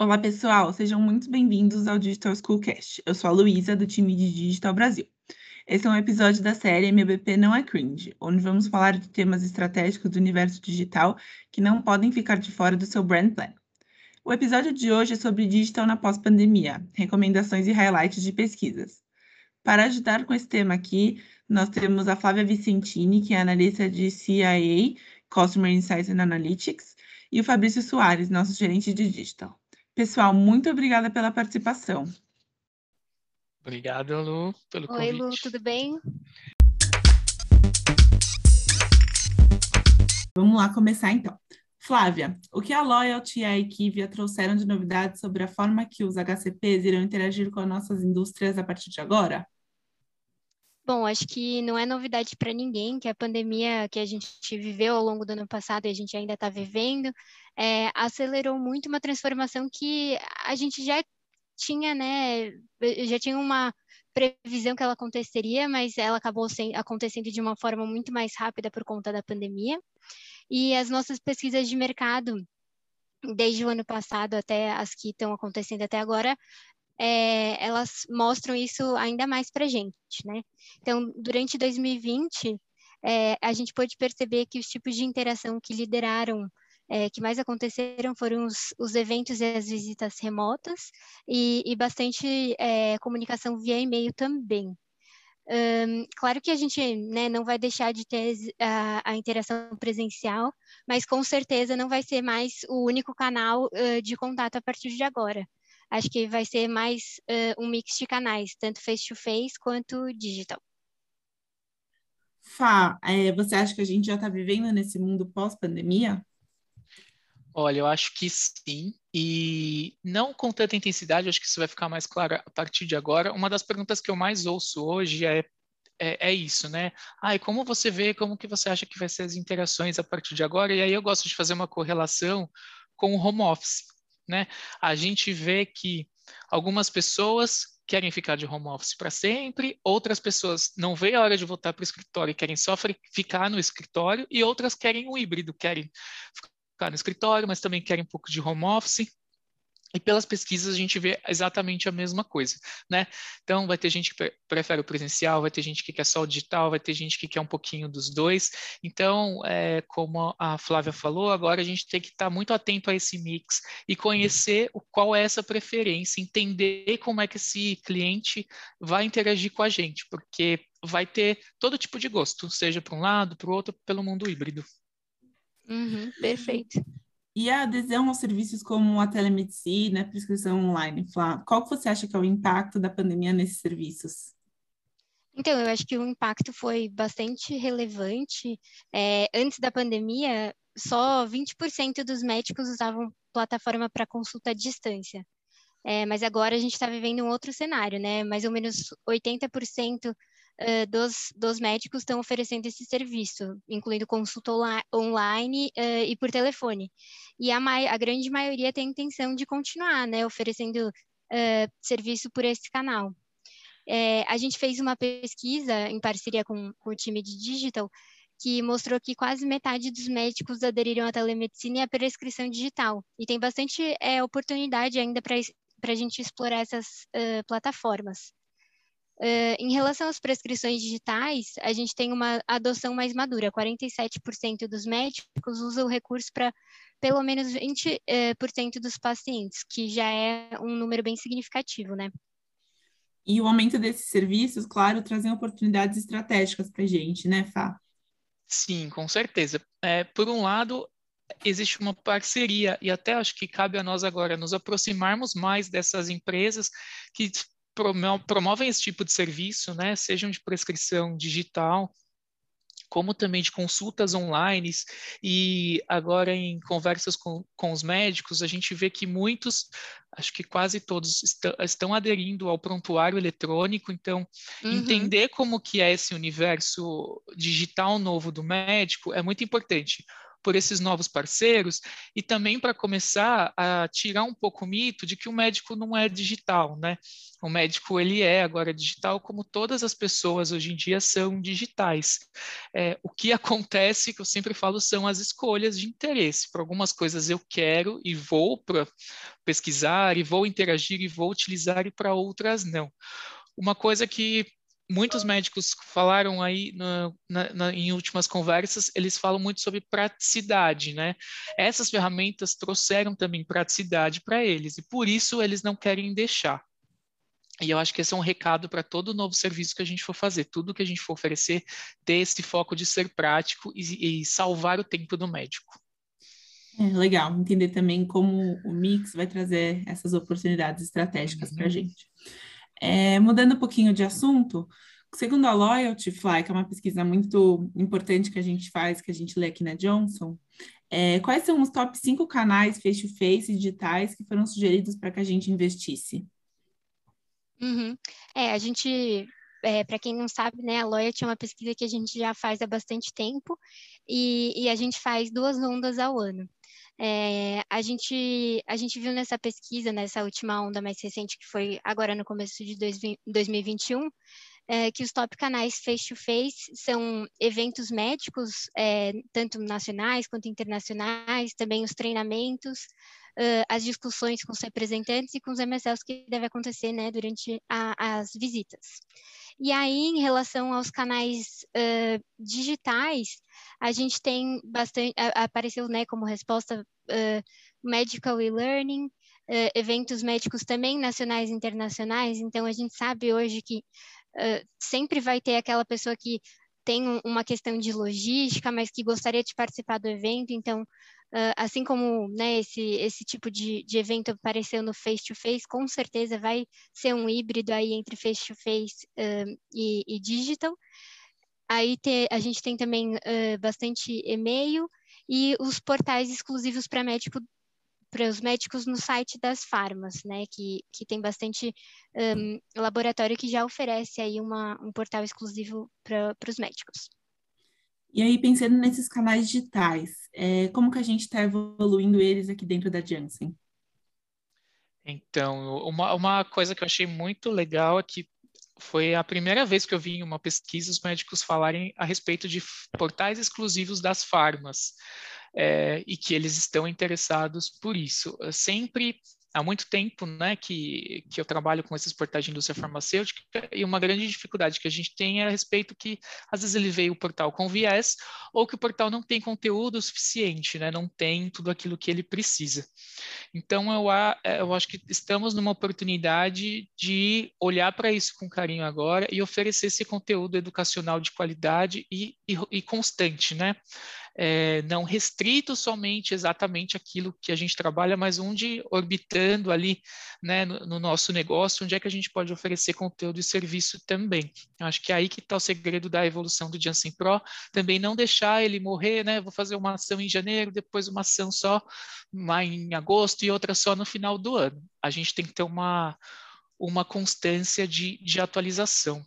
Olá, pessoal, sejam muito bem-vindos ao Digital Schoolcast. Eu sou a Luísa, do time de Digital Brasil. Esse é um episódio da série MBP Não é Cringe, onde vamos falar de temas estratégicos do universo digital que não podem ficar de fora do seu brand plan. O episódio de hoje é sobre digital na pós-pandemia, recomendações e highlights de pesquisas. Para ajudar com esse tema aqui, nós temos a Flávia Vicentini, que é analista de CIA, Customer Insights and Analytics, e o Fabrício Soares, nosso gerente de digital. Pessoal, muito obrigada pela participação. Obrigado, Lu, pelo Oi, convite. Lu, tudo bem? Vamos lá começar então. Flávia, o que a Loyalty e a Equivia trouxeram de novidades sobre a forma que os HCPs irão interagir com as nossas indústrias a partir de agora? Bom, acho que não é novidade para ninguém que a pandemia que a gente viveu ao longo do ano passado e a gente ainda está vivendo é, acelerou muito uma transformação que a gente já tinha, né? Já tinha uma previsão que ela aconteceria, mas ela acabou sem, acontecendo de uma forma muito mais rápida por conta da pandemia. E as nossas pesquisas de mercado desde o ano passado até as que estão acontecendo até agora, é, elas mostram isso ainda mais para a gente, né? Então, durante 2020, é, a gente pôde perceber que os tipos de interação que lideraram, é, que mais aconteceram foram os, os, eventos e as visitas remotas e, e bastante é, comunicação via e-mail também. Um, claro que a gente né, não vai deixar de ter a, a, interação presencial, mas com certeza não vai ser mais o único canal uh, de contato a partir de agora acho que vai ser mais uh, um mix de canais, tanto face-to-face -face quanto digital. Fá, é, você acha que a gente já está vivendo nesse mundo pós-pandemia? Olha, eu acho que sim, e não com tanta intensidade, acho que isso vai ficar mais claro a partir de agora. Uma das perguntas que eu mais ouço hoje é, é, é isso, né? Ah, e como você vê, como que você acha que vai ser as interações a partir de agora? E aí eu gosto de fazer uma correlação com o home office né? A gente vê que algumas pessoas querem ficar de home office para sempre, outras pessoas não veem a hora de voltar para o escritório e querem só ficar no escritório, e outras querem um híbrido, querem ficar no escritório, mas também querem um pouco de home office. E pelas pesquisas a gente vê exatamente a mesma coisa, né? Então vai ter gente que prefere o presencial, vai ter gente que quer só o digital, vai ter gente que quer um pouquinho dos dois. Então, é, como a Flávia falou, agora a gente tem que estar muito atento a esse mix e conhecer o, qual é essa preferência, entender como é que esse cliente vai interagir com a gente, porque vai ter todo tipo de gosto, seja para um lado, para o outro, pelo mundo híbrido. Uhum, perfeito. E a adesão aos serviços como a telemedicina, a prescrição online, qual que você acha que é o impacto da pandemia nesses serviços? Então, eu acho que o impacto foi bastante relevante. É, antes da pandemia, só 20% dos médicos usavam plataforma para consulta à distância. É, mas agora a gente está vivendo um outro cenário, né? Mais ou menos 80% uh, dos, dos médicos estão oferecendo esse serviço, incluindo consulta online uh, e por telefone. E a, a, grande maioria tem intenção de continuar, né, oferecendo uh, serviço por esse canal. É, a gente fez uma pesquisa em parceria com, com o time de digital que mostrou que quase metade dos médicos aderiram à telemedicina e à prescrição digital. E tem bastante é, oportunidade ainda para a gente explorar essas uh, plataformas. Uh, em relação às prescrições digitais, a gente tem uma adoção mais madura. 47% dos médicos usam o recurso para pelo menos 20% uh, por cento dos pacientes, que já é um número bem significativo, né? E o aumento desses serviços, claro, trazem oportunidades estratégicas para a gente, né, Fá? Sim, com certeza. É, por um lado, existe uma parceria, e até acho que cabe a nós agora nos aproximarmos mais dessas empresas que promovem esse tipo de serviço, né, sejam de prescrição digital, como também de consultas online, e agora em conversas com, com os médicos, a gente vê que muitos, acho que quase todos, est estão aderindo ao prontuário eletrônico, então uhum. entender como que é esse universo digital novo do médico é muito importante. por esses novos parceiros e também para começar a tirar um pouco o mito de que o médico não é digital, né? O médico ele é agora digital, como todas as pessoas hoje em dia são digitais. É, o que acontece, que eu sempre falo, são as escolhas de interesse. Para algumas coisas eu quero e vou para pesquisar e vou interagir e vou utilizar e para outras não. Uma coisa que muitos médicos falaram aí na, na, em últimas conversas, eles falam muito sobre praticidade, né? Essas ferramentas trouxeram também praticidade para eles e por isso eles não querem deixar. E eu acho que esse é um recado para todo novo serviço que a gente for fazer, tudo que a gente for oferecer, ter esse foco de ser prático e, e salvar o tempo do médico. É legal entender também como o Mix vai trazer essas oportunidades estratégicas uhum. para a gente. É, mudando um pouquinho de assunto, segundo a Loyalty Fly, que é uma pesquisa muito importante que a gente faz, que a gente lê aqui na Johnson, é, quais são os top 5 canais face-to-face digitais que foram sugeridos para que a gente investisse? Uhum. É, a gente é, para quem não sabe, né, a Loyalty é uma pesquisa que a gente já faz há bastante tempo e, e a gente faz duas rondas ao ano. É, a, gente, a gente viu nessa pesquisa, nessa última onda mais recente, que foi agora no começo de 2021, é, que os top canais face-to-face -face são eventos médicos, é, tanto nacionais quanto internacionais, também os treinamentos, uh, as discussões com os representantes e com os MSLs que deve acontecer né, durante a, as visitas. E aí, em relação aos canais uh, digitais, a gente tem bastante, apareceu né, como resposta uh, medical e-learning, uh, eventos médicos também nacionais e internacionais, então a gente sabe hoje que sempre vai ter aquela pessoa que tem um, uma questão de logística, mas que gostaria de participar do evento, então Uh, assim como né, esse, esse tipo de, de evento apareceu no face-to-face, -face, com certeza vai ser um híbrido aí entre face-to-face -face, uh, e, e, digital. Aí te, a gente tem também uh, bastante e-mail e os portais exclusivos para médico para os médicos no site das farmas, né, que, que tem bastante um, laboratório que já oferece aí uma, um portal exclusivo para os médicos. E aí, pensando nesses canais digitais, é, como que a gente está evoluindo eles aqui dentro da Janssen? Então, uma, uma coisa que eu achei muito legal é que foi a primeira vez que eu vi em uma pesquisa os médicos falarem a respeito de portais exclusivos das farmas é, e que eles estão interessados por isso. Sempre há muito tempo né, que, que eu trabalho com esses portais de indústria farmacêutica e uma grande dificuldade que a gente tem é a respeito que às vezes ele veio o portal com viés ou que o portal não tem conteúdo suficiente, né, não tem tudo aquilo que ele precisa. Então eu, eu acho que estamos numa oportunidade de olhar para isso com carinho agora e oferecer esse conteúdo educacional de qualidade e, e, e constante, né? É, não restrito somente exatamente aquilo que a gente trabalha, mas onde orbitando ali né, no, no, nosso negócio, onde é que a gente pode oferecer conteúdo e serviço também. Eu acho que é aí que está o segredo da evolução do Janssen Pro, também não deixar ele morrer, né? Vou fazer uma ação em janeiro, depois uma ação só em agosto e outra só no final do ano. A gente tem que ter uma uma constância de, de atualização.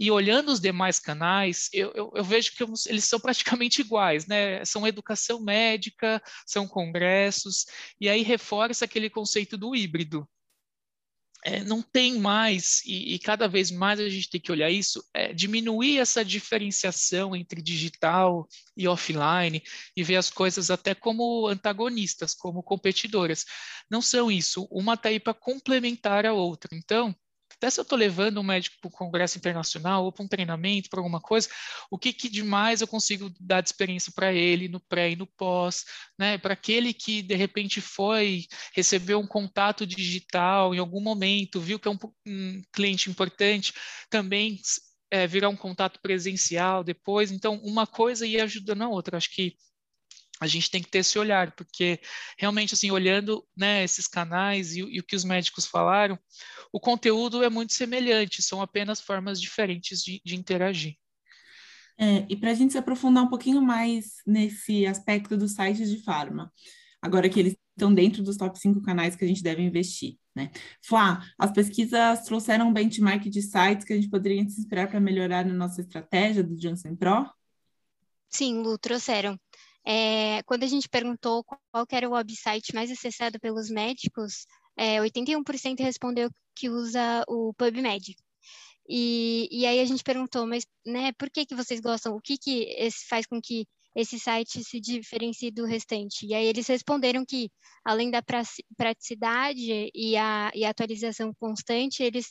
E olhando os demais canais, eu, eu, eu, vejo que eles são praticamente iguais, né? São educação médica, são congressos, e aí reforça aquele conceito do híbrido é, não tem mais, e, e, cada vez mais a gente tem que olhar isso, é, diminuir essa diferenciação entre digital e offline e ver as coisas até como antagonistas, como competidoras. Não são isso, uma está aí para complementar a outra. Então, até se eu estou levando um médico para um congresso internacional ou para um treinamento, para alguma coisa, o que, que demais eu consigo dar de experiência para ele no pré e no pós, né? Para aquele que de repente foi, recebeu um contato digital em algum momento, viu que é um, um cliente importante, também é, virar um contato presencial depois. Então, uma coisa ia ajudando a outra. Acho que a gente tem que ter esse olhar, porque realmente, assim, olhando né, esses canais e, e, o que os médicos falaram, o conteúdo é muito semelhante, são apenas formas diferentes de, de interagir. É, e para a gente se aprofundar um pouquinho mais nesse aspecto dos sites de farma, agora que eles estão dentro dos top 5 canais que a gente deve investir, né? Flá, as pesquisas trouxeram um benchmark de sites que a gente poderia se inspirar para melhorar na nossa estratégia do Johnson Pro? Sim, Lu, trouxeram. É, quando a gente perguntou qual era o website mais acessado pelos médicos, é, 81% respondeu que usa o PubMed. E, e aí a gente perguntou, mas né, por que, que vocês gostam? O que, que faz com que esse site se diferencie do restante? E aí eles responderam que, além da praticidade e a, e a atualização constante, eles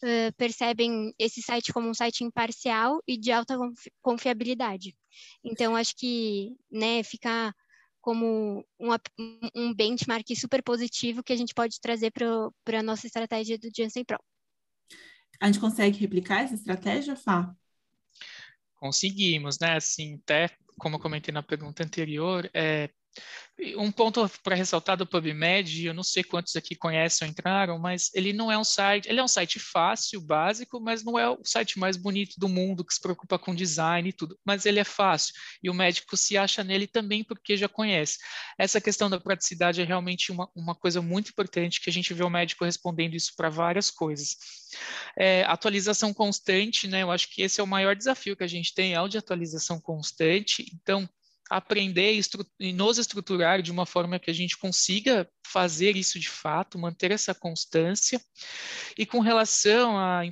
uh, percebem esse site como um site imparcial e de alta confiabilidade. Então, acho que né, fica como um, um benchmark super positivo que a gente pode trazer para a nossa estratégia do Janssen Pro. A gente consegue replicar essa estratégia, Fá? Conseguimos, né? Assim, até como eu comentei na pergunta anterior, é, um ponto para ressaltar do PubMed, eu não sei quantos aqui conhecem ou entraram, mas ele não é um site, ele é um site fácil, básico, mas não é o site mais bonito do mundo, que se preocupa com design e tudo, mas ele é fácil, e o médico se acha nele também porque já conhece. Essa questão da praticidade é realmente uma, uma coisa muito importante, que a gente vê o médico respondendo isso para várias coisas. É, atualização constante, né, eu acho que esse é o maior desafio que a gente tem, é o de atualização constante, então aprender e nos estruturar de uma forma que a gente consiga fazer isso de fato, manter essa constância. E com relação à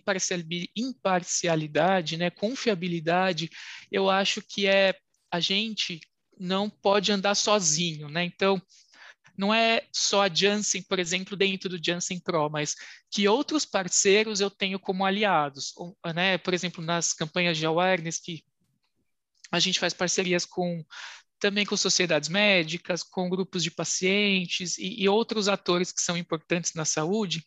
imparcialidade, né, confiabilidade, eu acho que é a gente não pode andar sozinho, né? Então, não é só a Janssen, por exemplo, dentro do Janssen Pro, mas que outros parceiros eu tenho como aliados, né? Por exemplo, nas campanhas de awareness que a gente faz parcerias com também com sociedades médicas, com grupos de pacientes e, e outros atores que são importantes na saúde.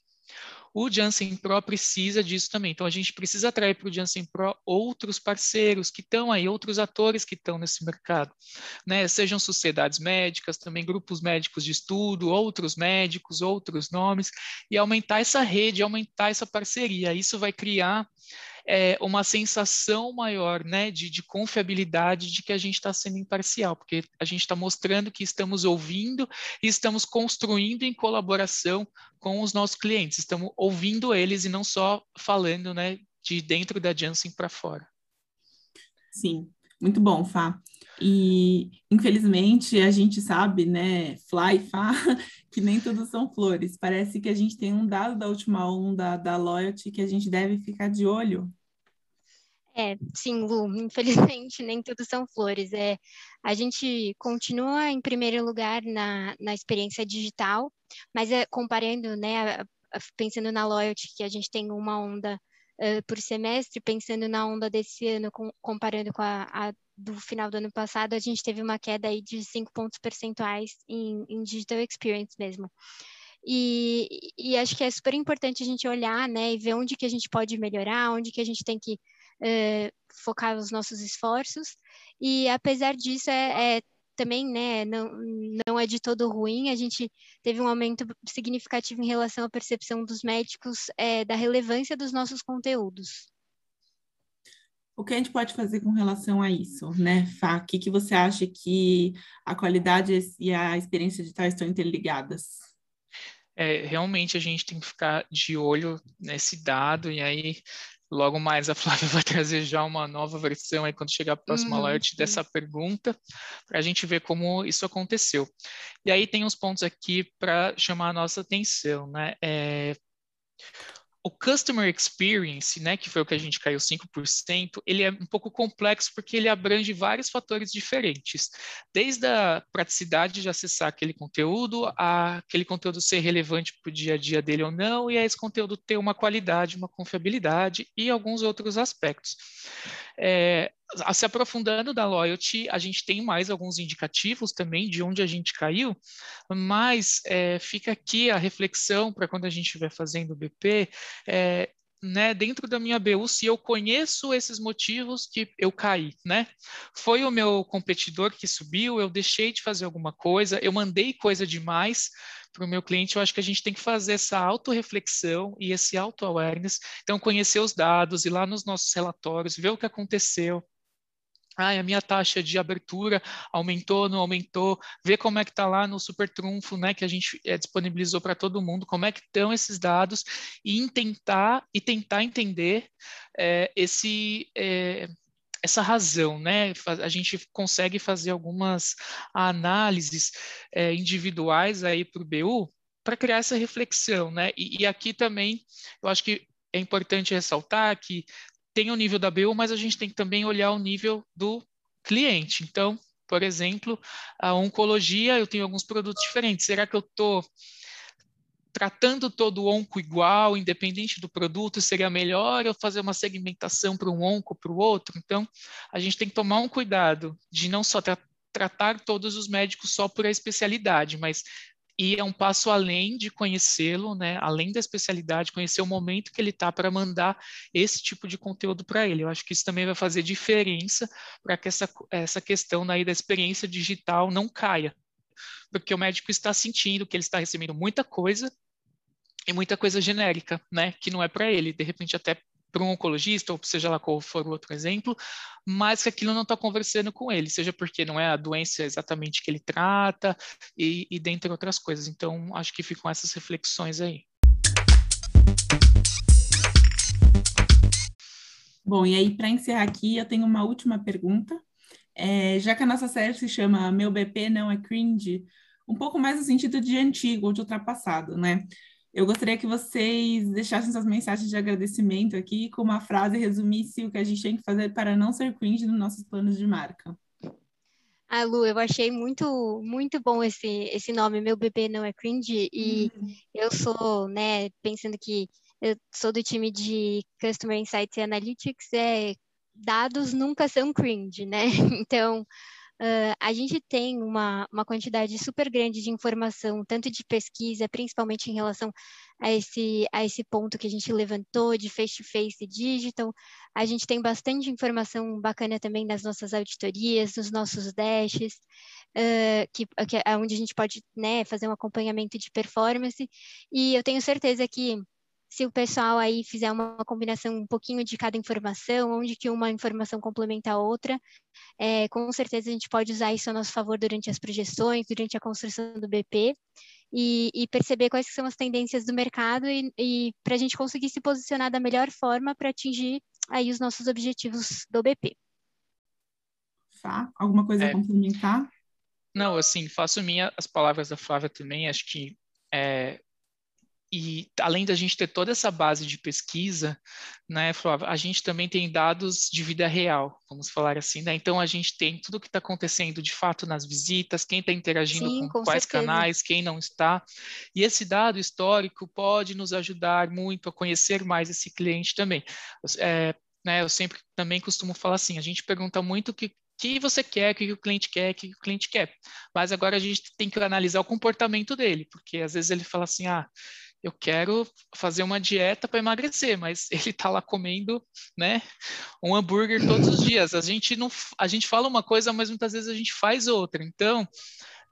O Janssen Pro precisa disso também. Então, a gente precisa atrair para o Janssen Pro outros parceiros que estão aí, outros atores que estão nesse mercado, né? Sejam sociedades médicas, também grupos médicos de estudo, outros médicos, outros nomes, e aumentar essa rede, aumentar essa parceria. Isso vai criar é, uma sensação maior né, de, de confiabilidade de que a gente está sendo imparcial, porque a gente está mostrando que estamos ouvindo e estamos construindo em colaboração com os nossos clientes, estamos ouvindo eles e não só falando né, de dentro da Janssen para fora. Sim, muito bom, Fá. E, infelizmente, a gente sabe, né, Fly, Fá, que nem tudo são flores. Parece que a gente tem um dado da última onda da Loyalty que a gente deve ficar de olho. É, sim, Lu, infelizmente nem tudo são flores. É, a gente continua em primeiro lugar na, na experiência digital, mas é, comparando, né, pensando na Loyalty, que a gente tem uma onda uh, por semestre, pensando na onda desse ano, com, comparando com a, a, do final do ano passado, a gente teve uma queda aí de 5 pontos percentuais em, em digital experience mesmo. E, e, acho que é super importante a gente olhar, né, e ver onde que a gente pode melhorar, onde que a gente tem que uh, focar os nossos esforços. E apesar disso, é, é também, né, não, não é de todo ruim. A gente teve um aumento significativo em relação à percepção dos médicos é, da relevância dos nossos conteúdos. O que a gente pode fazer com relação a isso, né, Fá? O que, que você acha que a qualidade e a experiência digital estão interligadas? É, realmente a gente tem que ficar de olho nesse dado, e aí logo mais a Flávia vai trazer já uma nova versão aí quando chegar a próxima uhum. alert dessa pergunta, para a gente ver como isso aconteceu. E aí tem uns pontos aqui para chamar a nossa atenção, né? É, o customer experience, né, que foi o que a gente caiu 5%, ele é um pouco complexo porque ele abrange vários fatores diferentes, desde a praticidade de acessar aquele conteúdo, a aquele conteúdo ser relevante para o dia a dia dele ou não, e a esse conteúdo ter uma qualidade, uma confiabilidade e alguns outros aspectos. É, se aprofundando da loyalty, a gente tem mais alguns indicativos também de onde a gente caiu, mas é, fica aqui a reflexão para quando a gente estiver fazendo o BP, é, né, dentro da minha BU, se eu conheço esses motivos que eu caí, né? Foi o meu competidor que subiu, eu deixei de fazer alguma coisa, eu mandei coisa demais para o meu cliente, eu acho que a gente tem que fazer essa autorreflexão e esse auto-awareness, então conhecer os dados, ir lá nos nossos relatórios, ver o que aconteceu, a minha taxa de abertura aumentou, não aumentou, ver como é que está lá no super trunfo, né, que a gente é, disponibilizou para todo mundo, como é que estão esses dados e tentar e tentar entender é, esse é, essa razão, né? A gente consegue fazer algumas análises individuais aí para o BU para criar essa reflexão, né? E, e, aqui também eu acho que é importante ressaltar que tem o nível da BU, mas a gente tem que também olhar o nível do cliente. Então, por exemplo, a oncologia, eu tenho alguns produtos diferentes. Será que eu estou tratando todo o onco igual, independente do produto, seria melhor eu fazer uma segmentação para um onco para o outro? Então, a gente tem que tomar um cuidado de não só tra tratar todos os médicos só por a especialidade, mas ir um passo além de conhecê-lo, né? além da especialidade, conhecer o momento que ele está para mandar esse tipo de conteúdo para ele. Eu acho que isso também vai fazer diferença para que essa, essa questão daí da experiência digital não caia, porque o médico está sentindo que ele está recebendo muita coisa e muita coisa genérica, né, que não é para ele, de repente até para um oncologista, ou seja lá qual for o outro exemplo, mas que aquilo não está conversando com ele, seja porque não é a doença exatamente que ele trata, e, e dentre outras coisas. Então, acho que ficam essas reflexões aí. Bom, e aí, para encerrar aqui, eu tenho uma última pergunta. É, já que a nossa série se chama Meu BP Não é Cringe, um pouco mais no sentido de antigo ou de ultrapassado, né? Eu gostaria que vocês deixassem suas mensagens de agradecimento aqui com uma frase resumisse o que a gente tem que fazer para não ser cringe nos nossos planos de marca. Ah, Lu, eu achei muito, muito bom esse, esse nome, Meu Bebê Não É Cringe, e uhum. eu sou, né, pensando que eu sou do time de Customer Insights e Analytics, é, dados nunca são cringe, né? Então, Uh, a gente tem uma, uma quantidade super grande de informação, tanto de pesquisa, principalmente em relação a esse, a esse ponto que a gente levantou de face-to-face -face digital. A gente tem bastante informação bacana também nas nossas auditorias, nos nossos dashes, uh, que, que, é onde a gente pode né, fazer um acompanhamento de performance. E eu tenho certeza que se o pessoal aí fizer uma combinação um pouquinho de cada informação, onde que uma informação complementa a outra, é, com certeza a gente pode usar isso a nosso favor durante as projeções, durante a construção do BP, e, e perceber quais são as tendências do mercado e, e para a gente conseguir se posicionar da melhor forma para atingir aí os nossos objetivos do BP. Tá? Alguma coisa é, a complementar? Não, assim, faço minha as palavras da Flávia também, acho que é, e além da gente ter toda essa base de pesquisa, né, Flávia, a gente também tem dados de vida real, vamos falar assim, né? Então a gente tem tudo o que está acontecendo de fato nas visitas, quem está interagindo Sim, com, com, quais certeza. canais, quem não está. E esse dado histórico pode nos ajudar muito a conhecer mais esse cliente também. É, né, eu sempre também costumo falar assim, a gente pergunta muito o que que você quer, o que o cliente quer, o que o cliente quer. Mas agora a gente tem que analisar o comportamento dele, porque às vezes ele fala assim, ah, eu quero fazer uma dieta para emagrecer, mas ele está lá comendo, né, um hambúrguer todos os dias. A gente não, a gente fala uma coisa, mas muitas vezes a gente faz outra. Então,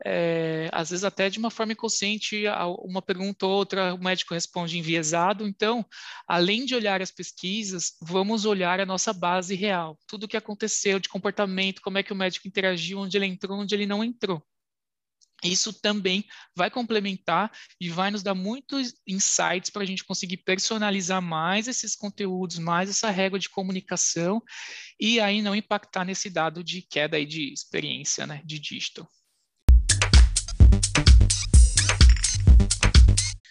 é, às vezes até de uma forma inconsciente, uma pergunta ou outra, o médico responde enviesado. Então, além de olhar as pesquisas, vamos olhar a nossa base real, tudo o que aconteceu de comportamento, como é que o médico interagiu, onde ele entrou, onde ele não entrou. Isso também vai complementar e vai nos dar muitos insights para a gente conseguir personalizar mais esses conteúdos, mais essa régua de comunicação e aí não impactar nesse dado de queda aí de experiência, né, de digital.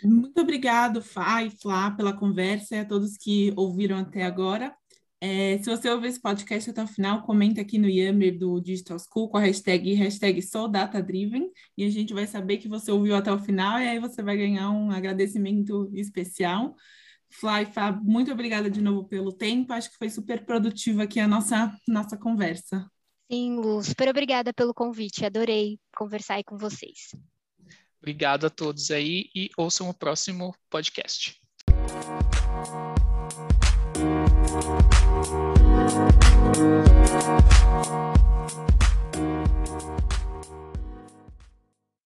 Muito obrigado, Fá e Flá, pela conversa e a todos que ouviram até agora. É, se você ouviu esse podcast até o final, comenta aqui no Yammer do Digital School com a hashtag, hashtag SouDataDriven e a gente vai saber que você ouviu até o final e aí você vai ganhar um agradecimento especial. Fly, Fab, muito obrigada de novo pelo tempo. Acho que foi super produtiva aqui a nossa, nossa conversa. Sim, Lu, super obrigada pelo convite. Adorei conversar aí com vocês. Obrigado a todos aí e ouçam o próximo podcast. Thank you.